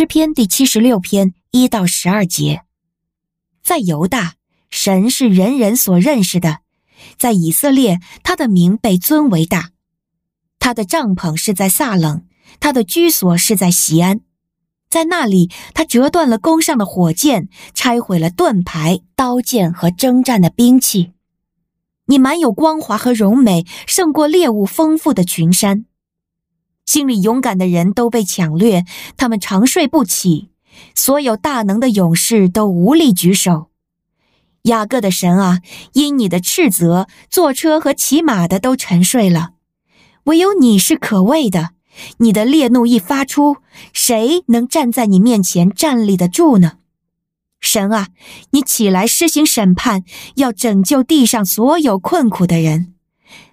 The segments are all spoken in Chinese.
诗篇第七十六篇一到十二节。在犹大，神是人人所认识的；在以色列，他的名被尊为大。他的帐篷是在撒冷，他的居所是在西安。在那里，他折断了弓上的火箭，拆毁了盾牌、刀剑和征战的兵器。你满有光华和荣美，胜过猎物丰富的群山。心里勇敢的人都被抢掠，他们长睡不起。所有大能的勇士都无力举手。雅各的神啊，因你的斥责，坐车和骑马的都沉睡了。唯有你是可畏的。你的烈怒一发出，谁能站在你面前站立得住呢？神啊，你起来施行审判，要拯救地上所有困苦的人。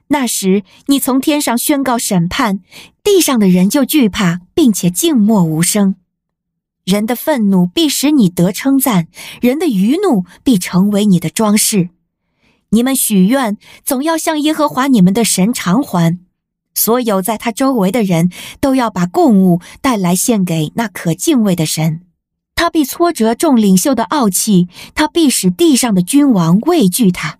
那时，你从天上宣告审判，地上的人就惧怕，并且静默无声。人的愤怒必使你得称赞，人的愚怒必成为你的装饰。你们许愿，总要向耶和华你们的神偿还。所有在他周围的人都要把供物带来献给那可敬畏的神。他必挫折众领袖的傲气，他必使地上的君王畏惧他。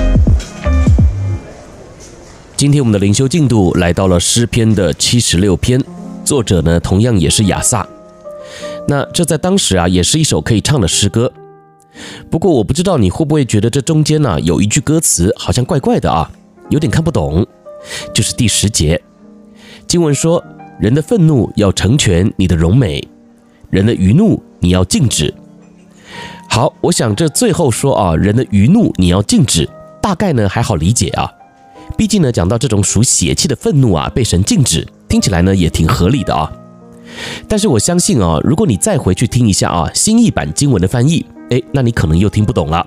今天我们的灵修进度来到了诗篇的七十六篇，作者呢同样也是亚萨。那这在当时啊也是一首可以唱的诗歌。不过我不知道你会不会觉得这中间呢、有一句歌词好像怪怪的啊，有点看不懂。就是第十节，经文说：“人的愤怒要成全你的荣美。”人的余怒你要禁止。好，我想这最后说啊，人的余怒你要禁止，大概呢还好理解啊。毕竟呢，讲到这种属血气的愤怒啊，被神禁止，听起来呢也挺合理的啊。但是我相信啊，如果你再回去听一下啊，新译版经文的翻译，诶，那你可能又听不懂了。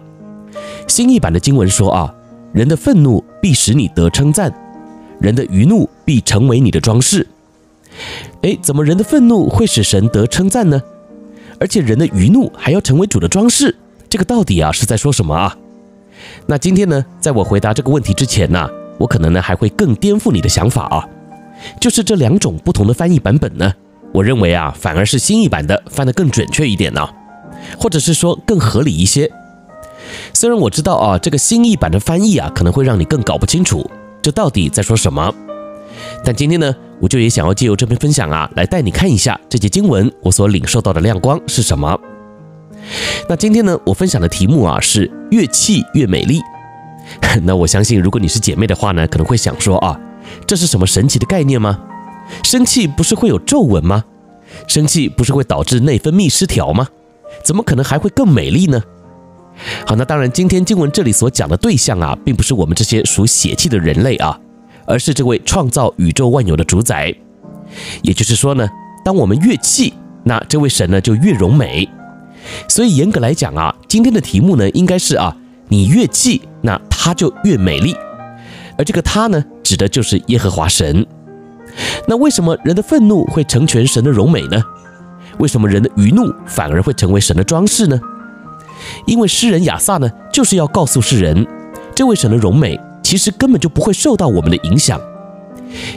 新译版的经文说啊，人的愤怒必使你得称赞，人的余怒必成为你的装饰。哎，怎么人的愤怒会使神得称赞呢？而且人的余怒还要成为主的装饰，这个到底啊是在说什么啊？那今天呢，在我回答这个问题之前呢，我可能呢还会更颠覆你的想法啊，就是这两种不同的翻译版本呢，我认为啊，反而是新译版的翻得更准确一点呢，或者是说更合理一些。虽然我知道啊，这个新译版的翻译啊，可能会让你更搞不清楚这到底在说什么。但今天呢，我就也想要借由这篇分享啊，来带你看一下这节经文我所领受到的亮光是什么。那今天呢，我分享的题目啊是越气越美丽。那我相信，如果你是姐妹的话呢，可能会想说啊，这是什么神奇的概念吗？生气不是会有皱纹吗？生气不是会导致内分泌失调吗？怎么可能还会更美丽呢？好，那当然，今天经文这里所讲的对象啊，并不是我们这些属血气的人类啊。而是这位创造宇宙万有的主宰，也就是说呢，当我们越气，那这位神呢就越容美。所以严格来讲啊，今天的题目呢应该是啊，你越气，那他就越美丽。而这个他呢，指的就是耶和华神。那为什么人的愤怒会成全神的荣美呢？为什么人的愚怒反而会成为神的装饰呢？因为诗人亚萨呢，就是要告诉世人，这位神的荣美。其实根本就不会受到我们的影响，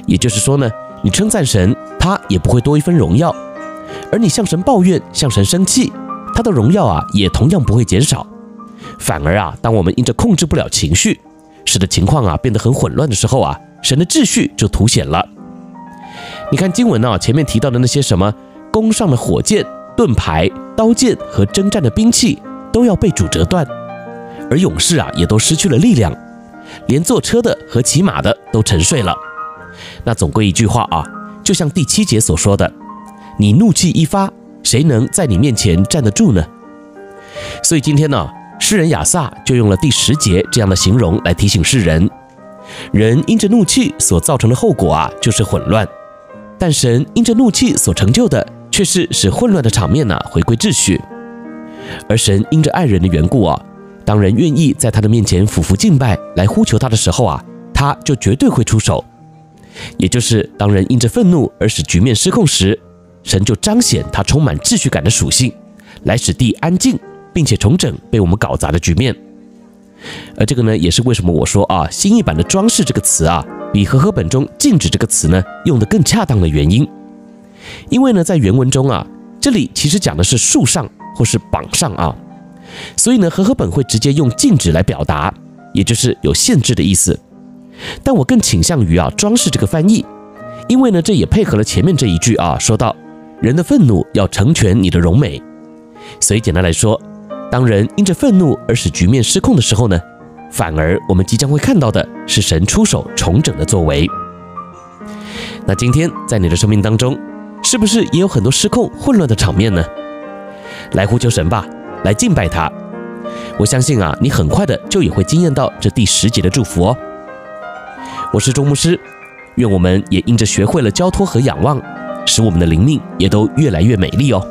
也就是说呢，你称赞神，他也不会多一分荣耀；而你向神抱怨、向神生气，他的荣耀啊，也同样不会减少。反而啊，当我们因着控制不了情绪，使得情况啊变得很混乱的时候啊，神的秩序就凸显了。你看经文啊，前面提到的那些什么弓上的火箭、盾牌、刀剑和征战的兵器，都要被主折断，而勇士啊，也都失去了力量。连坐车的和骑马的都沉睡了。那总归一句话啊，就像第七节所说的：“你怒气一发，谁能在你面前站得住呢？”所以今天呢，诗人亚萨就用了第十节这样的形容来提醒世人：人因着怒气所造成的后果啊，就是混乱；但神因着怒气所成就的，却是使混乱的场面呢、回归秩序。而神因着爱人的缘故啊，当人愿意在他的面前俯伏敬拜来呼求他的时候啊，他就绝对会出手。也就是当人因着愤怒而使局面失控时，神就彰显他充满秩序感的属性，来使地安静，并且重整被我们搞砸的局面。而这个呢，也是为什么我说啊，新译版的“装饰”这个词啊，比和合本中“禁止”这个词呢用得更恰当的原因。因为呢，在原文中啊，这里其实讲的是树上或是绑上啊，所以呢，和合本会直接用“禁止”来表达，也就是有限制的意思。但我更倾向于啊，“装饰”这个翻译，因为呢，这也配合了前面这一句啊，说到人的愤怒要成全你的荣美，所以简单来说。当人因着愤怒而使局面失控的时候呢，反而我们即将会看到的是神出手重整的作为。那今天在你的生命当中，是不是也有很多失控混乱的场面呢？来呼求神吧，来敬拜他。我相信啊，你很快的就也会惊艳到这第十节的祝福哦。我是周牧师，愿我们也因着学会了交托和仰望，使我们的灵命也都越来越美丽哦。